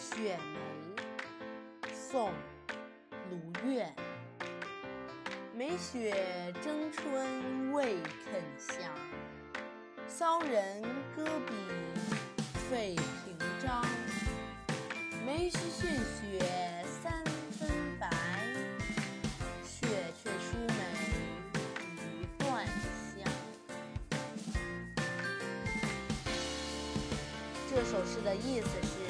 雪梅宋卢钺梅雪争春未肯降骚人阁笔费评章。梅须逊雪三分白雪却输梅一段香。这首诗的意思是